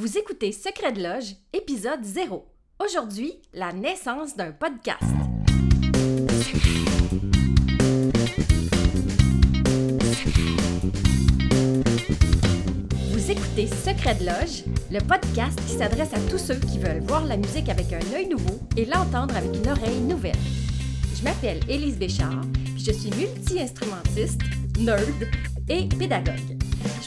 Vous écoutez Secret de Loge, épisode 0. Aujourd'hui, la naissance d'un podcast. Vous écoutez Secret de Loge, le podcast qui s'adresse à tous ceux qui veulent voir la musique avec un œil nouveau et l'entendre avec une oreille nouvelle. Je m'appelle Élise Béchard, puis je suis multi-instrumentiste, nerd et pédagogue.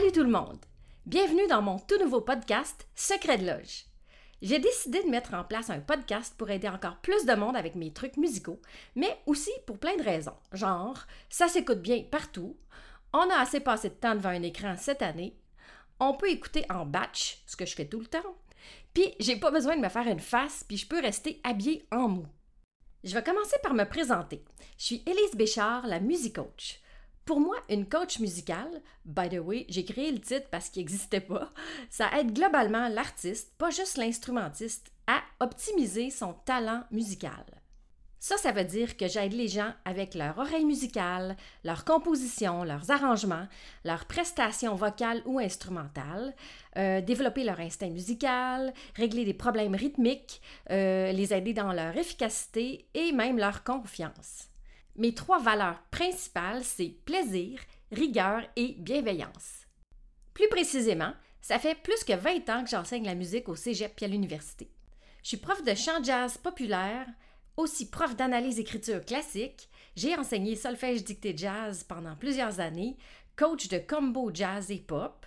Salut tout le monde! Bienvenue dans mon tout nouveau podcast Secret de Loge. J'ai décidé de mettre en place un podcast pour aider encore plus de monde avec mes trucs musicaux, mais aussi pour plein de raisons. Genre, ça s'écoute bien partout, on a assez passé de temps devant un écran cette année, on peut écouter en batch, ce que je fais tout le temps, puis j'ai pas besoin de me faire une face, puis je peux rester habillée en mou. Je vais commencer par me présenter. Je suis Élise Béchard, la music coach. Pour moi, une coach musicale, by the way, j'ai créé le titre parce qu'il n'existait pas, ça aide globalement l'artiste, pas juste l'instrumentiste, à optimiser son talent musical. Ça, ça veut dire que j'aide les gens avec leur oreille musicale, leur composition, leurs arrangements, leurs prestations vocales ou instrumentales, euh, développer leur instinct musical, régler des problèmes rythmiques, euh, les aider dans leur efficacité et même leur confiance. Mes trois valeurs principales, c'est plaisir, rigueur et bienveillance. Plus précisément, ça fait plus que 20 ans que j'enseigne la musique au cégep et à l'université. Je suis prof de chant jazz populaire, aussi prof d'analyse-écriture classique, j'ai enseigné solfège dicté jazz pendant plusieurs années, coach de combo jazz et pop.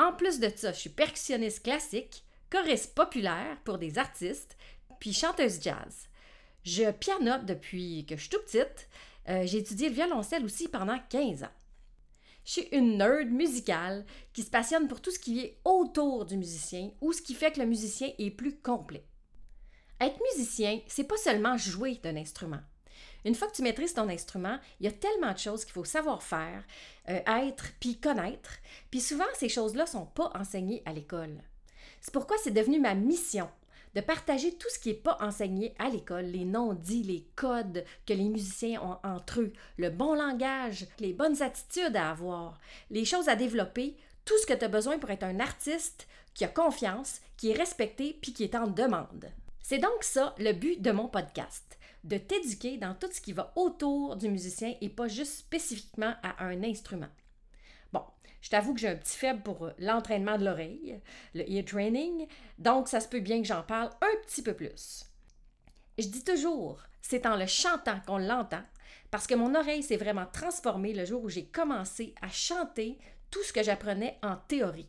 En plus de ça, je suis percussionniste classique, choriste populaire pour des artistes, puis chanteuse jazz. Je pianote depuis que je suis tout petite. Euh, j'ai étudié le violoncelle aussi pendant 15 ans. Je suis une nerd musicale qui se passionne pour tout ce qui est autour du musicien ou ce qui fait que le musicien est plus complet. Être musicien, c'est pas seulement jouer d'un instrument. Une fois que tu maîtrises ton instrument, il y a tellement de choses qu'il faut savoir faire, euh, être, puis connaître. Puis souvent, ces choses-là sont pas enseignées à l'école. C'est pourquoi c'est devenu ma mission de partager tout ce qui n'est pas enseigné à l'école, les non-dits, les codes que les musiciens ont entre eux, le bon langage, les bonnes attitudes à avoir, les choses à développer, tout ce que tu as besoin pour être un artiste qui a confiance, qui est respecté puis qui est en demande. C'est donc ça le but de mon podcast, de t'éduquer dans tout ce qui va autour du musicien et pas juste spécifiquement à un instrument. Je t'avoue que j'ai un petit faible pour euh, l'entraînement de l'oreille, le ear training, donc ça se peut bien que j'en parle un petit peu plus. Je dis toujours, c'est en le chantant qu'on l'entend, parce que mon oreille s'est vraiment transformée le jour où j'ai commencé à chanter tout ce que j'apprenais en théorie.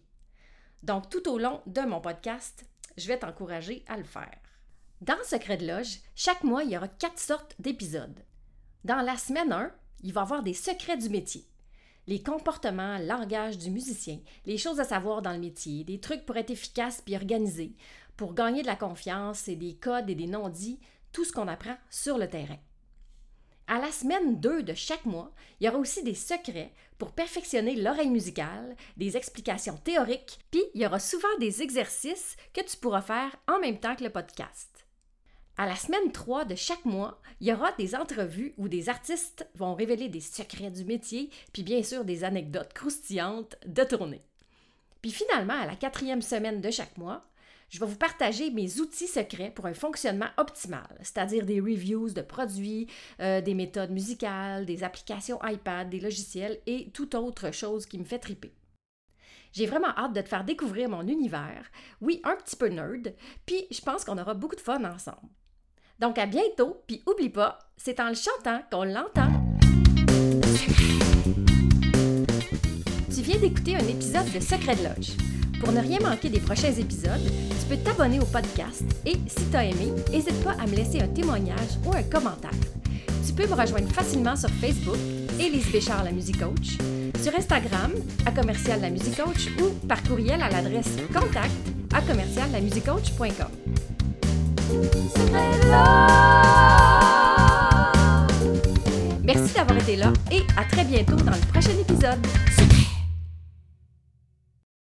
Donc, tout au long de mon podcast, je vais t'encourager à le faire. Dans Secret de Loge, chaque mois, il y aura quatre sortes d'épisodes. Dans la semaine 1, il va y avoir des secrets du métier les comportements, le langage du musicien, les choses à savoir dans le métier, des trucs pour être efficace puis organisé, pour gagner de la confiance et des codes et des non-dits, tout ce qu'on apprend sur le terrain. À la semaine 2 de chaque mois, il y aura aussi des secrets pour perfectionner l'oreille musicale, des explications théoriques, puis il y aura souvent des exercices que tu pourras faire en même temps que le podcast. À la semaine 3 de chaque mois, il y aura des entrevues où des artistes vont révéler des secrets du métier, puis bien sûr des anecdotes croustillantes de tournée. Puis finalement, à la quatrième semaine de chaque mois, je vais vous partager mes outils secrets pour un fonctionnement optimal, c'est-à-dire des reviews de produits, euh, des méthodes musicales, des applications iPad, des logiciels et toute autre chose qui me fait triper. J'ai vraiment hâte de te faire découvrir mon univers, oui, un petit peu nerd, puis je pense qu'on aura beaucoup de fun ensemble. Donc à bientôt, puis oublie pas, c'est en le chantant qu'on l'entend. Tu viens d'écouter un épisode de Secret de Lodge. Pour ne rien manquer des prochains épisodes, tu peux t'abonner au podcast et, si tu as aimé, n'hésite pas à me laisser un témoignage ou un commentaire. Tu peux me rejoindre facilement sur Facebook, Élise Béchard, la musique coach, sur Instagram à commercial la musique coach ou par courriel à l'adresse contact à commercial la Merci d'avoir là et à très bientôt dans le prochain épisode.